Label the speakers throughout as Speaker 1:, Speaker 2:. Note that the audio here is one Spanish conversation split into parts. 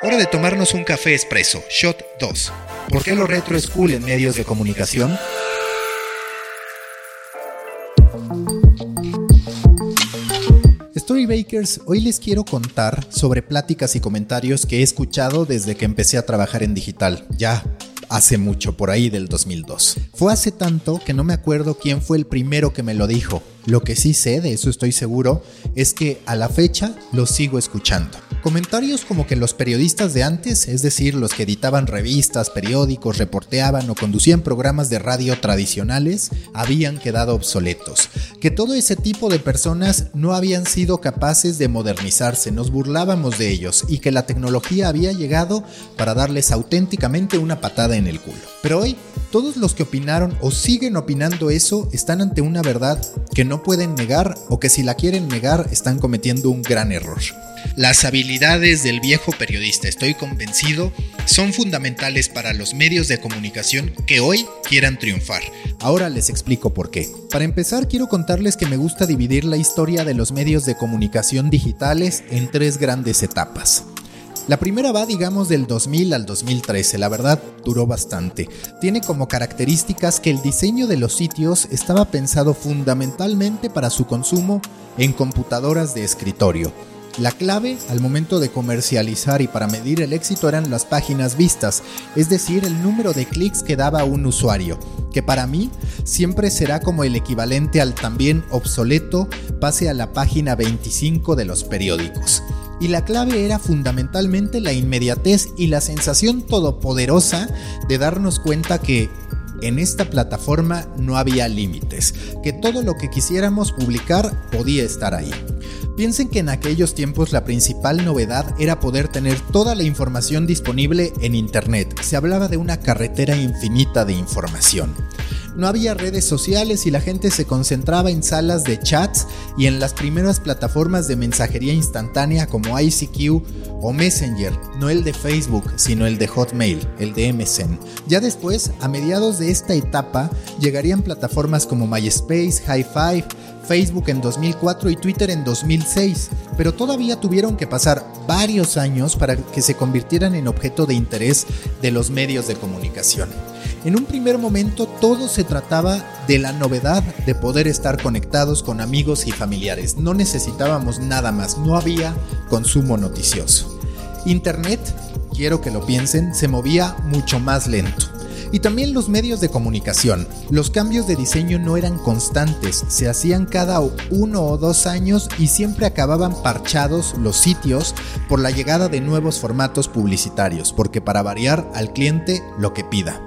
Speaker 1: Hora de tomarnos un café expreso, Shot 2.
Speaker 2: ¿Por qué lo retro es cool en medios de comunicación? Storybakers, hoy les quiero contar sobre pláticas y comentarios que he escuchado desde que empecé a trabajar en digital. Ya hace mucho, por ahí del 2002. Fue hace tanto que no me acuerdo quién fue el primero que me lo dijo. Lo que sí sé, de eso estoy seguro, es que a la fecha lo sigo escuchando. Comentarios como que los periodistas de antes, es decir, los que editaban revistas, periódicos, reporteaban o conducían programas de radio tradicionales, habían quedado obsoletos. Que todo ese tipo de personas no habían sido capaces de modernizarse, nos burlábamos de ellos y que la tecnología había llegado para darles auténticamente una patada en el culo. Pero hoy, todos los que opinaron o siguen opinando eso están ante una verdad que no pueden negar o que si la quieren negar están cometiendo un gran error.
Speaker 1: Las habilidades del viejo periodista, estoy convencido, son fundamentales para los medios de comunicación que hoy quieran triunfar.
Speaker 2: Ahora les explico por qué. Para empezar, quiero contarles que me gusta dividir la historia de los medios de comunicación digitales en tres grandes etapas. La primera va, digamos, del 2000 al 2013, la verdad duró bastante. Tiene como características que el diseño de los sitios estaba pensado fundamentalmente para su consumo en computadoras de escritorio la clave al momento de comercializar y para medir el éxito eran las páginas vistas, es decir, el número de clics que daba un usuario, que para mí siempre será como el equivalente al también obsoleto pase a la página 25 de los periódicos. Y la clave era fundamentalmente la inmediatez y la sensación todopoderosa de darnos cuenta que en esta plataforma no había límites, que todo lo que quisiéramos publicar podía estar ahí. Piensen que en aquellos tiempos la principal novedad era poder tener toda la información disponible en Internet. Se hablaba de una carretera infinita de información. No había redes sociales y la gente se concentraba en salas de chats y en las primeras plataformas de mensajería instantánea como ICQ o Messenger, no el de Facebook, sino el de Hotmail, el de MSN. Ya después, a mediados de esta etapa, llegarían plataformas como MySpace, Hi5, Facebook en 2004 y Twitter en 2006, pero todavía tuvieron que pasar varios años para que se convirtieran en objeto de interés de los medios de comunicación. En un primer momento todo se trataba de la novedad de poder estar conectados con amigos y familiares. No necesitábamos nada más, no había consumo noticioso. Internet, quiero que lo piensen, se movía mucho más lento y también los medios de comunicación. Los cambios de diseño no eran constantes, se hacían cada uno o dos años y siempre acababan parchados los sitios por la llegada de nuevos formatos publicitarios, porque para variar al cliente lo que pida.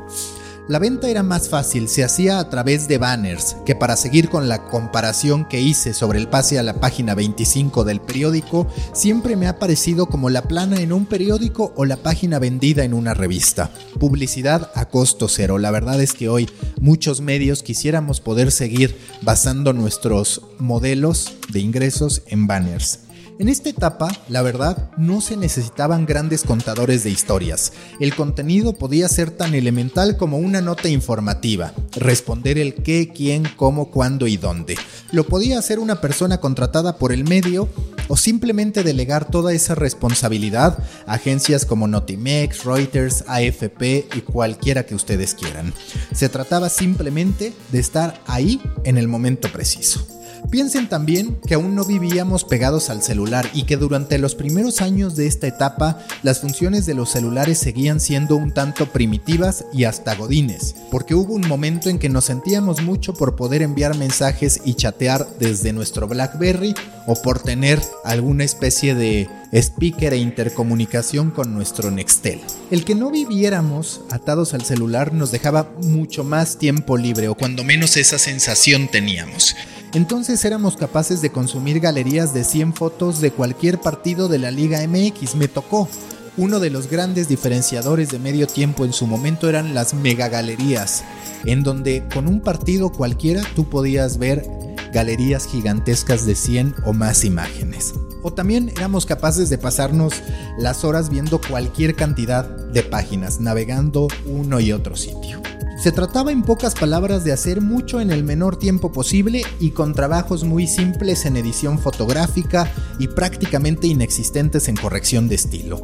Speaker 2: La venta era más fácil, se hacía a través de banners, que para seguir con la comparación que hice sobre el pase a la página 25 del periódico, siempre me ha parecido como la plana en un periódico o la página vendida en una revista. Publicidad a costo cero. La verdad es que hoy muchos medios quisiéramos poder seguir basando nuestros modelos de ingresos en banners. En esta etapa, la verdad, no se necesitaban grandes contadores de historias. El contenido podía ser tan elemental como una nota informativa, responder el qué, quién, cómo, cuándo y dónde. Lo podía hacer una persona contratada por el medio o simplemente delegar toda esa responsabilidad a agencias como Notimex, Reuters, AFP y cualquiera que ustedes quieran. Se trataba simplemente de estar ahí en el momento preciso. Piensen también que aún no vivíamos pegados al celular y que durante los primeros años de esta etapa las funciones de los celulares seguían siendo un tanto primitivas y hasta godines, porque hubo un momento en que nos sentíamos mucho por poder enviar mensajes y chatear desde nuestro BlackBerry o por tener alguna especie de speaker e intercomunicación con nuestro Nextel. El que no viviéramos atados al celular nos dejaba mucho más tiempo libre o cuando menos esa sensación teníamos. Entonces éramos capaces de consumir galerías de 100 fotos de cualquier partido de la Liga MX. Me tocó. Uno de los grandes diferenciadores de medio tiempo en su momento eran las megagalerías, en donde con un partido cualquiera tú podías ver galerías gigantescas de 100 o más imágenes. O también éramos capaces de pasarnos las horas viendo cualquier cantidad de páginas, navegando uno y otro sitio. Se trataba en pocas palabras de hacer mucho en el menor tiempo posible y con trabajos muy simples en edición fotográfica y prácticamente inexistentes en corrección de estilo.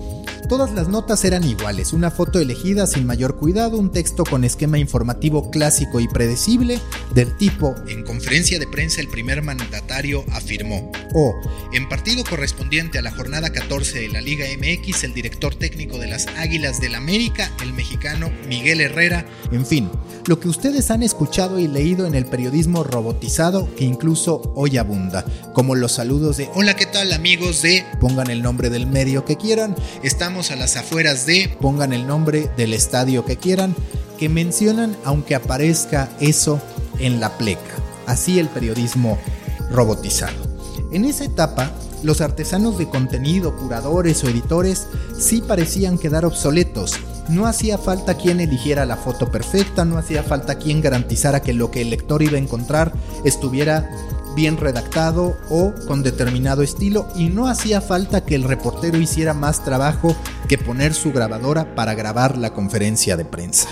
Speaker 2: Todas las notas eran iguales, una foto elegida sin mayor cuidado, un texto con esquema informativo clásico y predecible del tipo
Speaker 1: En conferencia de prensa el primer mandatario afirmó
Speaker 2: o
Speaker 1: En partido correspondiente a la jornada 14 de la Liga MX, el director técnico de las Águilas del América, el mexicano Miguel Herrera,
Speaker 2: en fin, lo que ustedes han escuchado y leído en el periodismo robotizado que incluso hoy abunda, como los saludos de
Speaker 1: Hola, ¿qué tal amigos de
Speaker 2: pongan el nombre del medio que quieran,
Speaker 1: Estamos a las afueras de
Speaker 2: pongan el nombre del estadio que quieran, que mencionan aunque aparezca eso en la pleca. Así el periodismo robotizado. En esa etapa, los artesanos de contenido, curadores o editores sí parecían quedar obsoletos. No hacía falta quien eligiera la foto perfecta, no hacía falta quien garantizara que lo que el lector iba a encontrar estuviera bien redactado o con determinado estilo y no hacía falta que el reportero hiciera más trabajo que poner su grabadora para grabar la conferencia de prensa.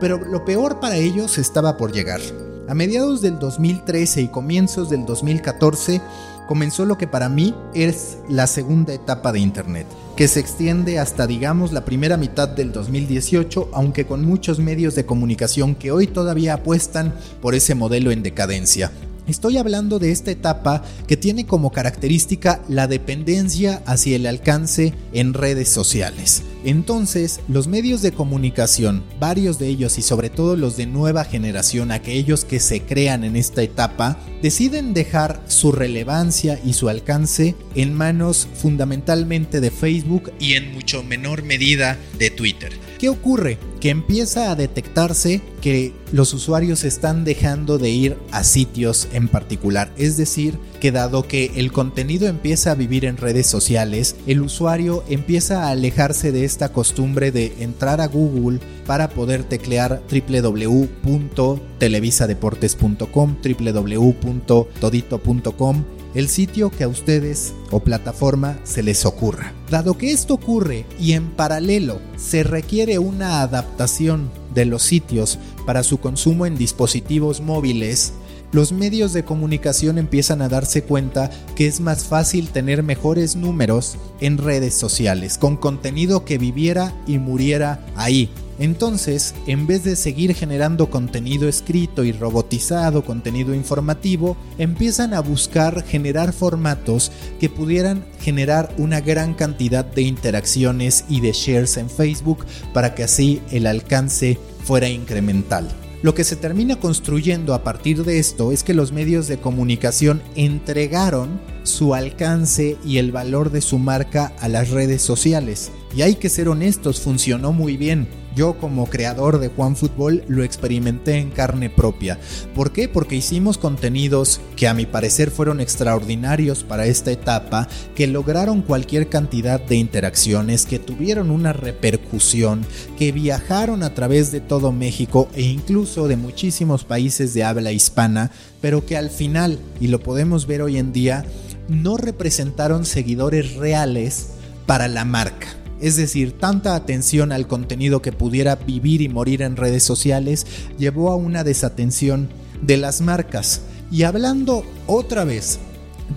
Speaker 2: Pero lo peor para ellos estaba por llegar. A mediados del 2013 y comienzos del 2014 comenzó lo que para mí es la segunda etapa de Internet, que se extiende hasta digamos la primera mitad del 2018, aunque con muchos medios de comunicación que hoy todavía apuestan por ese modelo en decadencia. Estoy hablando de esta etapa que tiene como característica la dependencia hacia el alcance en redes sociales. Entonces, los medios de comunicación, varios de ellos y sobre todo los de nueva generación, aquellos que se crean en esta etapa, deciden dejar su relevancia y su alcance en manos fundamentalmente de Facebook
Speaker 1: y en mucho menor medida de Twitter.
Speaker 2: ¿Qué ocurre? Que empieza a detectarse que los usuarios están dejando de ir a sitios en particular. Es decir, que dado que el contenido empieza a vivir en redes sociales, el usuario empieza a alejarse de esta costumbre de entrar a Google para poder teclear www.televisadeportes.com, www.todito.com el sitio que a ustedes o plataforma se les ocurra. Dado que esto ocurre y en paralelo se requiere una adaptación de los sitios para su consumo en dispositivos móviles, los medios de comunicación empiezan a darse cuenta que es más fácil tener mejores números en redes sociales, con contenido que viviera y muriera ahí, entonces, en vez de seguir generando contenido escrito y robotizado, contenido informativo, empiezan a buscar generar formatos que pudieran generar una gran cantidad de interacciones y de shares en Facebook para que así el alcance fuera incremental. Lo que se termina construyendo a partir de esto es que los medios de comunicación entregaron su alcance y el valor de su marca a las redes sociales. Y hay que ser honestos, funcionó muy bien. Yo como creador de Juan Fútbol lo experimenté en carne propia. ¿Por qué? Porque hicimos contenidos que a mi parecer fueron extraordinarios para esta etapa, que lograron cualquier cantidad de interacciones, que tuvieron una repercusión, que viajaron a través de todo México e incluso de muchísimos países de habla hispana, pero que al final, y lo podemos ver hoy en día, no representaron seguidores reales para la marca. Es decir, tanta atención al contenido que pudiera vivir y morir en redes sociales llevó a una desatención de las marcas. Y hablando otra vez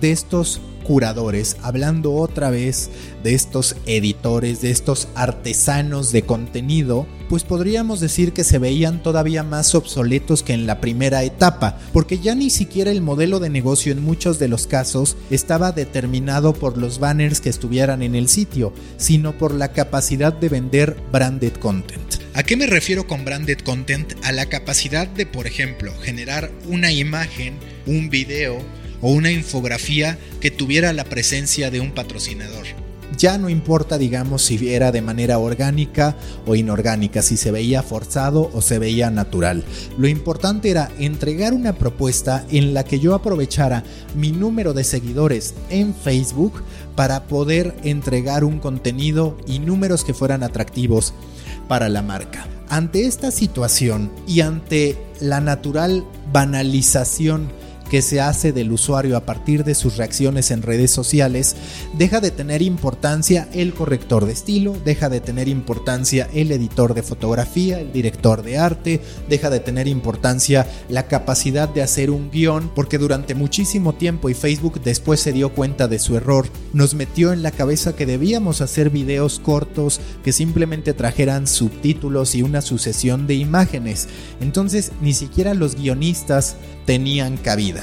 Speaker 2: de estos curadores, hablando otra vez de estos editores, de estos artesanos de contenido, pues podríamos decir que se veían todavía más obsoletos que en la primera etapa, porque ya ni siquiera el modelo de negocio en muchos de los casos estaba determinado por los banners que estuvieran en el sitio, sino por la capacidad de vender branded content.
Speaker 1: ¿A qué me refiero con branded content? A la capacidad de, por ejemplo, generar una imagen, un video, o una infografía que tuviera la presencia de un patrocinador.
Speaker 2: Ya no importa, digamos, si era de manera orgánica o inorgánica, si se veía forzado o se veía natural. Lo importante era entregar una propuesta en la que yo aprovechara mi número de seguidores en Facebook para poder entregar un contenido y números que fueran atractivos para la marca. Ante esta situación y ante la natural banalización que se hace del usuario a partir de sus reacciones en redes sociales, deja de tener importancia el corrector de estilo, deja de tener importancia el editor de fotografía, el director de arte, deja de tener importancia la capacidad de hacer un guion, porque durante muchísimo tiempo y Facebook después se dio cuenta de su error, nos metió en la cabeza que debíamos hacer videos cortos que simplemente trajeran subtítulos y una sucesión de imágenes. Entonces ni siquiera los guionistas tenían cabida.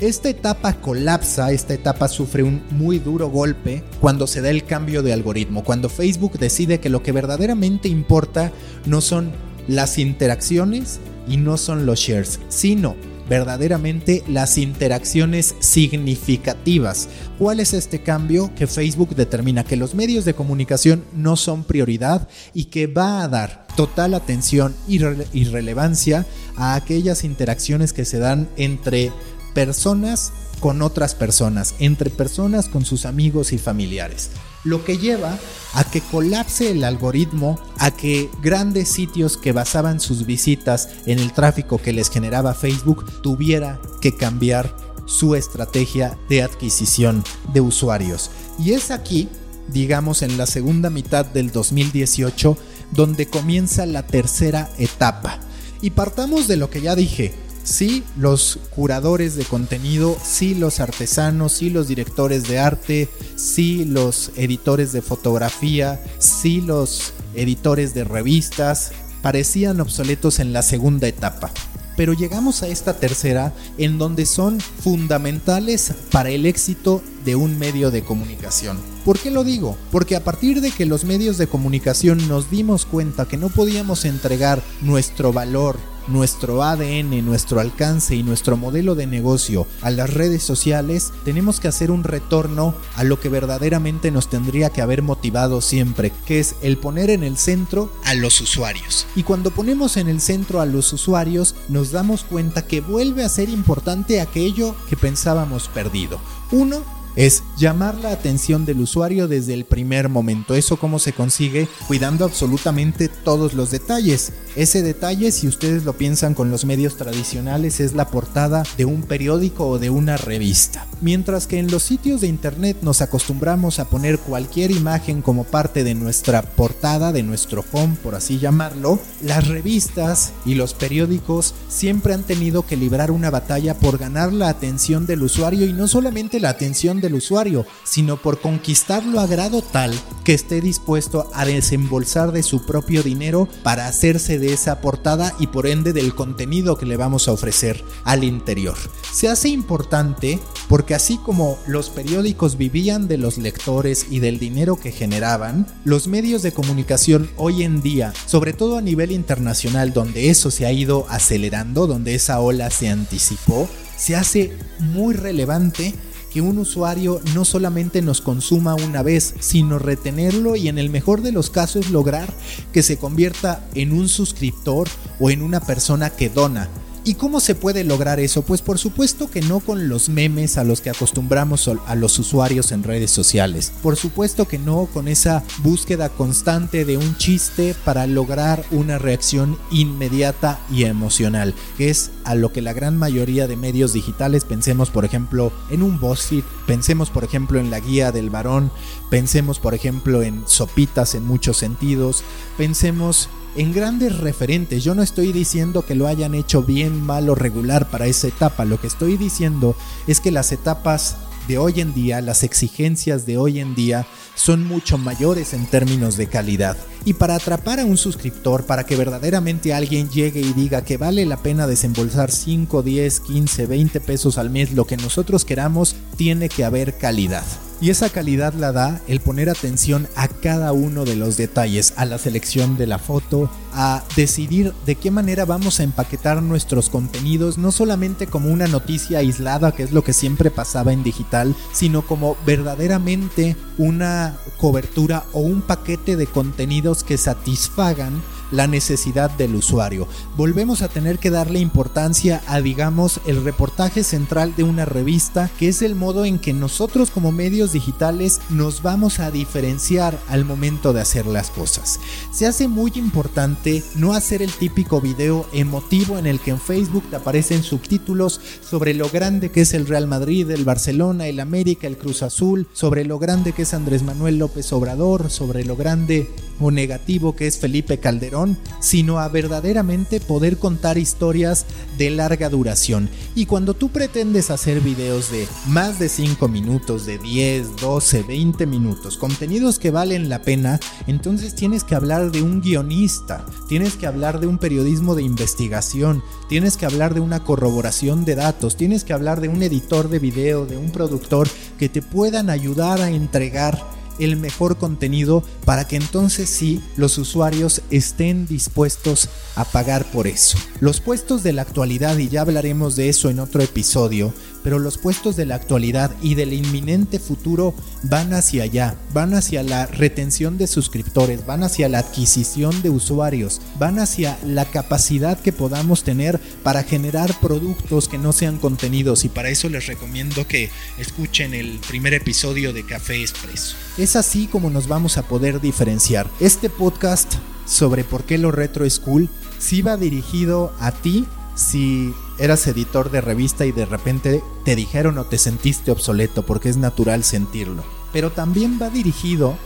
Speaker 2: Esta etapa colapsa, esta etapa sufre un muy duro golpe cuando se da el cambio de algoritmo, cuando Facebook decide que lo que verdaderamente importa no son las interacciones y no son los shares, sino verdaderamente las interacciones significativas. ¿Cuál es este cambio? Que Facebook determina que los medios de comunicación no son prioridad y que va a dar total atención y, relevancia a aquellas interacciones que se dan entre personas con otras personas, entre personas con sus amigos y familiares lo que lleva a que colapse el algoritmo, a que grandes sitios que basaban sus visitas en el tráfico que les generaba Facebook tuviera que cambiar su estrategia de adquisición de usuarios. Y es aquí, digamos en la segunda mitad del 2018, donde comienza la tercera etapa. Y partamos de lo que ya dije, sí los curadores de contenido, sí los artesanos, sí los directores de arte, sí los editores de fotografía, sí los editores de revistas, parecían obsoletos en la segunda etapa. Pero llegamos a esta tercera en donde son fundamentales para el éxito de un medio de comunicación. ¿Por qué lo digo? Porque a partir de que los medios de comunicación nos dimos cuenta que no podíamos entregar nuestro valor, nuestro ADN, nuestro alcance y nuestro modelo de negocio a las redes sociales, tenemos que hacer un retorno a lo que verdaderamente nos tendría que haber motivado siempre, que es el poner en el centro a los usuarios. Y cuando ponemos en el centro a los usuarios, nos damos cuenta que vuelve a ser importante aquello que pensábamos perdido. Uno, es llamar la atención del usuario desde el primer momento. Eso cómo se consigue cuidando absolutamente todos los detalles. Ese detalle, si ustedes lo piensan con los medios tradicionales, es la portada de un periódico o de una revista. Mientras que en los sitios de internet nos acostumbramos a poner cualquier imagen como parte de nuestra portada, de nuestro home, por así llamarlo, las revistas y los periódicos siempre han tenido que librar una batalla por ganar la atención del usuario y no solamente la atención del usuario, sino por conquistarlo a grado tal que esté dispuesto a desembolsar de su propio dinero para hacerse de esa portada y por ende del contenido que le vamos a ofrecer al interior. Se hace importante porque así como los periódicos vivían de los lectores y del dinero que generaban, los medios de comunicación hoy en día, sobre todo a nivel internacional donde eso se ha ido acelerando, donde esa ola se anticipó, se hace muy relevante que un usuario no solamente nos consuma una vez, sino retenerlo y en el mejor de los casos lograr que se convierta en un suscriptor o en una persona que dona. ¿Y cómo se puede lograr eso? Pues por supuesto que no con los memes a los que acostumbramos a los usuarios en redes sociales. Por supuesto que no con esa búsqueda constante de un chiste para lograr una reacción inmediata y emocional, que es a lo que la gran mayoría de medios digitales pensemos por ejemplo en un BuzzFeed, pensemos por ejemplo en la guía del varón, pensemos por ejemplo en sopitas en muchos sentidos, pensemos en grandes referentes. Yo no estoy diciendo que lo hayan hecho bien, mal o regular para esa etapa. Lo que estoy diciendo es que las etapas de hoy en día, las exigencias de hoy en día son mucho mayores en términos de calidad. Y para atrapar a un suscriptor, para que verdaderamente alguien llegue y diga que vale la pena desembolsar 5, 10, 15, 20 pesos al mes, lo que nosotros queramos, tiene que haber calidad. Y esa calidad la da el poner atención a cada uno de los detalles, a la selección de la foto, a decidir de qué manera vamos a empaquetar nuestros contenidos, no solamente como una noticia aislada, que es lo que siempre pasaba en digital, sino como verdaderamente una cobertura o un paquete de contenidos que satisfagan la necesidad del usuario. Volvemos a tener que darle importancia a, digamos, el reportaje central de una revista, que es el modo en que nosotros como medios digitales nos vamos a diferenciar al momento de hacer las cosas. Se hace muy importante no hacer el típico video emotivo en el que en Facebook te aparecen subtítulos sobre lo grande que es el Real Madrid, el Barcelona, el América, el Cruz Azul, sobre lo grande que es Andrés Manuel López Obrador, sobre lo grande o negativo que es Felipe Calderón, sino a verdaderamente poder contar historias de larga duración. Y cuando tú pretendes hacer videos de más de 5 minutos, de 10, 12, 20 minutos, contenidos que valen la pena, entonces tienes que hablar de un guionista, tienes que hablar de un periodismo de investigación, tienes que hablar de una corroboración de datos, tienes que hablar de un editor de video, de un productor que te puedan ayudar a entregar el mejor contenido para que entonces sí los usuarios estén dispuestos a pagar por eso. Los puestos de la actualidad, y ya hablaremos de eso en otro episodio, pero los puestos de la actualidad y del inminente futuro van hacia allá, van hacia la retención de suscriptores, van hacia la adquisición de usuarios, van hacia la capacidad que podamos tener para generar productos que no sean contenidos y para eso les recomiendo que escuchen el primer episodio de Café Expreso. Es así como nos vamos a poder diferenciar. Este podcast sobre por qué lo retro es cool sí va dirigido a ti si eras editor de revista y de repente te dijeron o te sentiste obsoleto, porque es natural sentirlo. Pero también va dirigido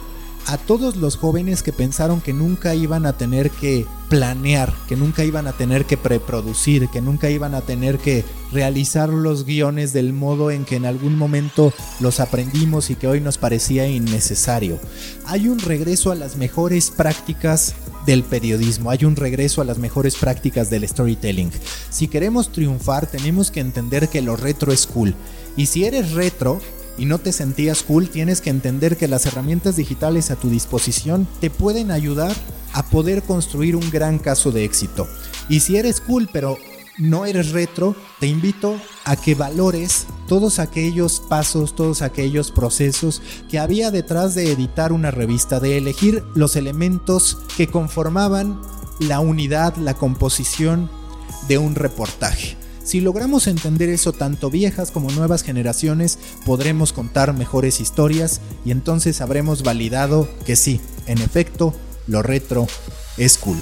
Speaker 2: a todos los jóvenes que pensaron que nunca iban a tener que planear, que nunca iban a tener que preproducir, que nunca iban a tener que realizar los guiones del modo en que en algún momento los aprendimos y que hoy nos parecía innecesario. Hay un regreso a las mejores prácticas del periodismo, hay un regreso a las mejores prácticas del storytelling. Si queremos triunfar tenemos que entender que lo retro es cool. Y si eres retro, y no te sentías cool, tienes que entender que las herramientas digitales a tu disposición te pueden ayudar a poder construir un gran caso de éxito. Y si eres cool pero no eres retro, te invito a que valores todos aquellos pasos, todos aquellos procesos que había detrás de editar una revista, de elegir los elementos que conformaban la unidad, la composición de un reportaje. Si logramos entender eso tanto viejas como nuevas generaciones, podremos contar mejores historias y entonces habremos validado que sí, en efecto, lo retro es cool.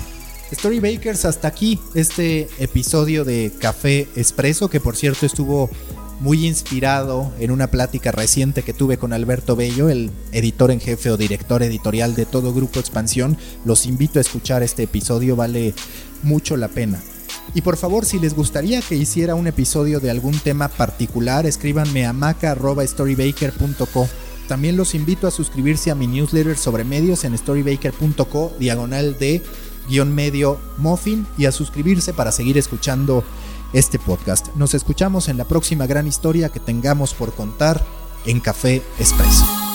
Speaker 2: Storybakers, hasta aquí este episodio de Café Expreso, que por cierto estuvo muy inspirado en una plática reciente que tuve con Alberto Bello, el editor en jefe o director editorial de todo Grupo Expansión. Los invito a escuchar este episodio, vale mucho la pena. Y por favor, si les gustaría que hiciera un episodio de algún tema particular, escríbanme a maca.storybaker.co. También los invito a suscribirse a mi newsletter sobre medios en storybaker.co, diagonal de guion medio muffin, y a suscribirse para seguir escuchando este podcast. Nos escuchamos en la próxima gran historia que tengamos por contar en Café Expreso.